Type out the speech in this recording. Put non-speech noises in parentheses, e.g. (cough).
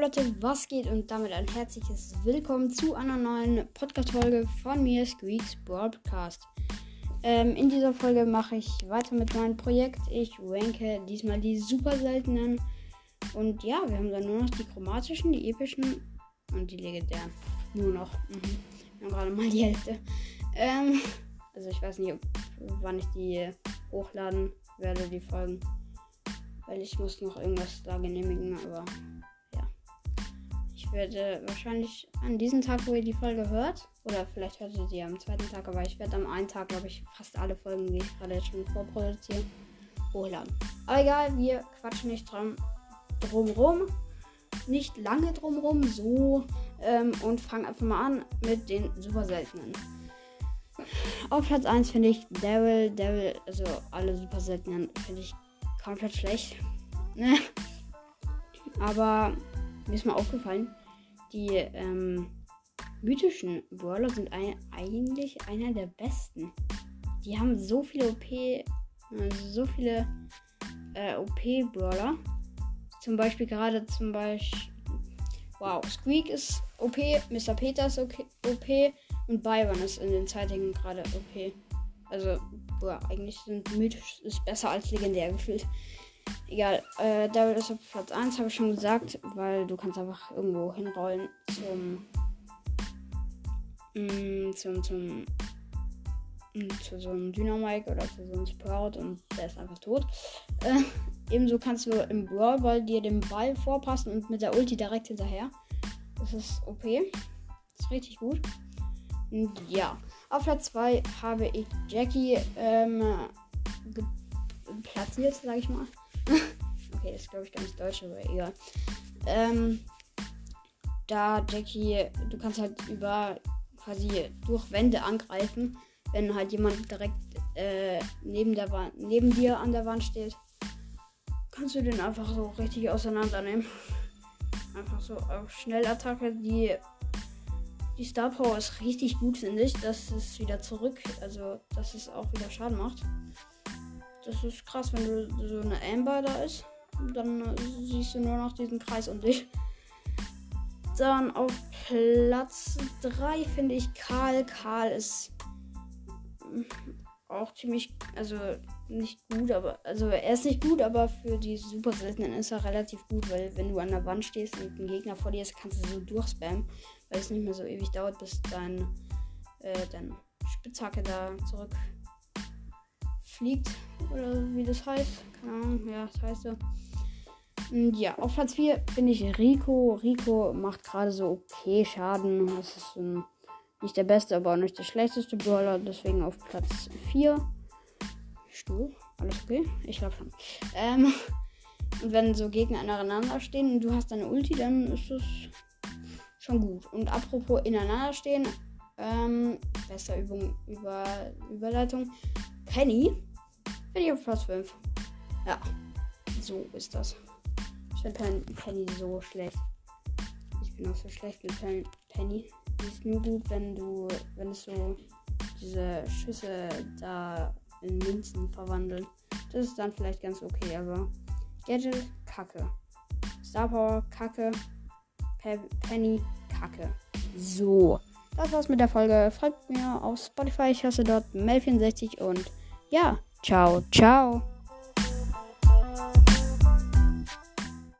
Leute, was geht und damit ein herzliches Willkommen zu einer neuen Podcast-Folge von mir, Squeaks Broadcast. Ähm, in dieser Folge mache ich weiter mit meinem Projekt. Ich ranke diesmal die super seltenen. Und ja, wir haben dann nur noch die chromatischen, die epischen und die legendären. Nur noch. Mhm. Wir haben gerade mal die Hälfte. Ähm, also ich weiß nicht, ob, wann ich die hochladen werde, die Folgen. Weil ich muss noch irgendwas da genehmigen, aber ich werde wahrscheinlich an diesem Tag, wo ihr die Folge hört, oder vielleicht hört ihr sie am zweiten Tag, aber ich werde am einen Tag, glaube ich, fast alle Folgen, die ich gerade schon vorproduziere, hochladen. Aber egal, wir quatschen nicht drum, drumrum. Nicht lange drumrum, so. Ähm, und fangen einfach mal an mit den super seltenen. Auf Platz 1 finde ich Daryl. Daryl, also alle super seltenen, finde ich komplett schlecht. Ne? (laughs) Aber mir ist mal aufgefallen, die ähm, mythischen Brawler sind ein, eigentlich einer der besten. Die haben so viele OP, äh, so viele äh, OP-Brawler. Zum Beispiel gerade zum Beispiel. Wow, Squeak ist OP, Mr. Peter ist OP und Byron ist in den Zeitungen gerade OP. Also, boah, eigentlich sind mythisch ist besser als legendär gefühlt. Egal, äh, Daryl ist auf Platz 1, habe ich schon gesagt, weil du kannst einfach irgendwo hinrollen zum. Mh, mm, zum, zum. Mh, mm, zu so einem Dynamike oder zu so einem Sprout und der ist einfach tot. Äh, ebenso kannst du im Brawl Ball dir den Ball vorpassen und mit der Ulti direkt hinterher. Das ist OP. Das ist richtig gut. Und ja, auf Platz 2 habe ich Jackie ähm, platziert, sag ich mal. Okay, das ist glaube ich gar nicht deutsch, aber egal. Ähm, da Jackie, du kannst halt über quasi durch Wände angreifen, wenn halt jemand direkt äh, neben der Wand, neben dir an der Wand steht, kannst du den einfach so richtig auseinandernehmen. (laughs) Einfach so auf Schnellattacke, die die Star Power ist richtig gut, finde ich, dass es wieder zurück, also dass es auch wieder Schaden macht. Das ist krass, wenn du so eine Amber da ist. Dann siehst du nur noch diesen Kreis um dich. Dann auf Platz 3 finde ich Karl. Karl ist mm, auch ziemlich, also nicht gut, aber also er ist nicht gut, aber für die super seltenen ist er relativ gut, weil wenn du an der Wand stehst und ein Gegner vor dir ist, kannst du so durchspammen, weil es nicht mehr so ewig dauert, bis dein, äh, dein Spitzhacke da zurück fliegt. Oder wie das heißt. Keine Ahnung. Ja, das heißt so. Und ja, auf Platz 4 finde ich Rico. Rico macht gerade so okay Schaden. Das ist um, nicht der beste, aber auch nicht der schlechteste Brawler. Deswegen auf Platz 4. Stuhl. Alles okay? Ich glaube schon. Ähm, (laughs) und wenn so Gegner aneinander stehen und du hast deine Ulti, dann ist das schon gut. Und apropos ineinander stehen, ähm, beste Übung über Überleitung. Penny bin ich auf Platz 5. Ja, so ist das. Ich finde Penny so schlecht. Ich bin auch so schlecht mit Penny. Die ist nur gut, wenn du, wenn es so diese Schüsse da in Münzen verwandeln. Das ist dann vielleicht ganz okay, aber Gadget, Kacke. Star Power, Kacke. Pe Penny, Kacke. So. Das war's mit der Folge. Folgt mir auf Spotify. Ich hasse dort Mel64 und ja. Ciao, ciao.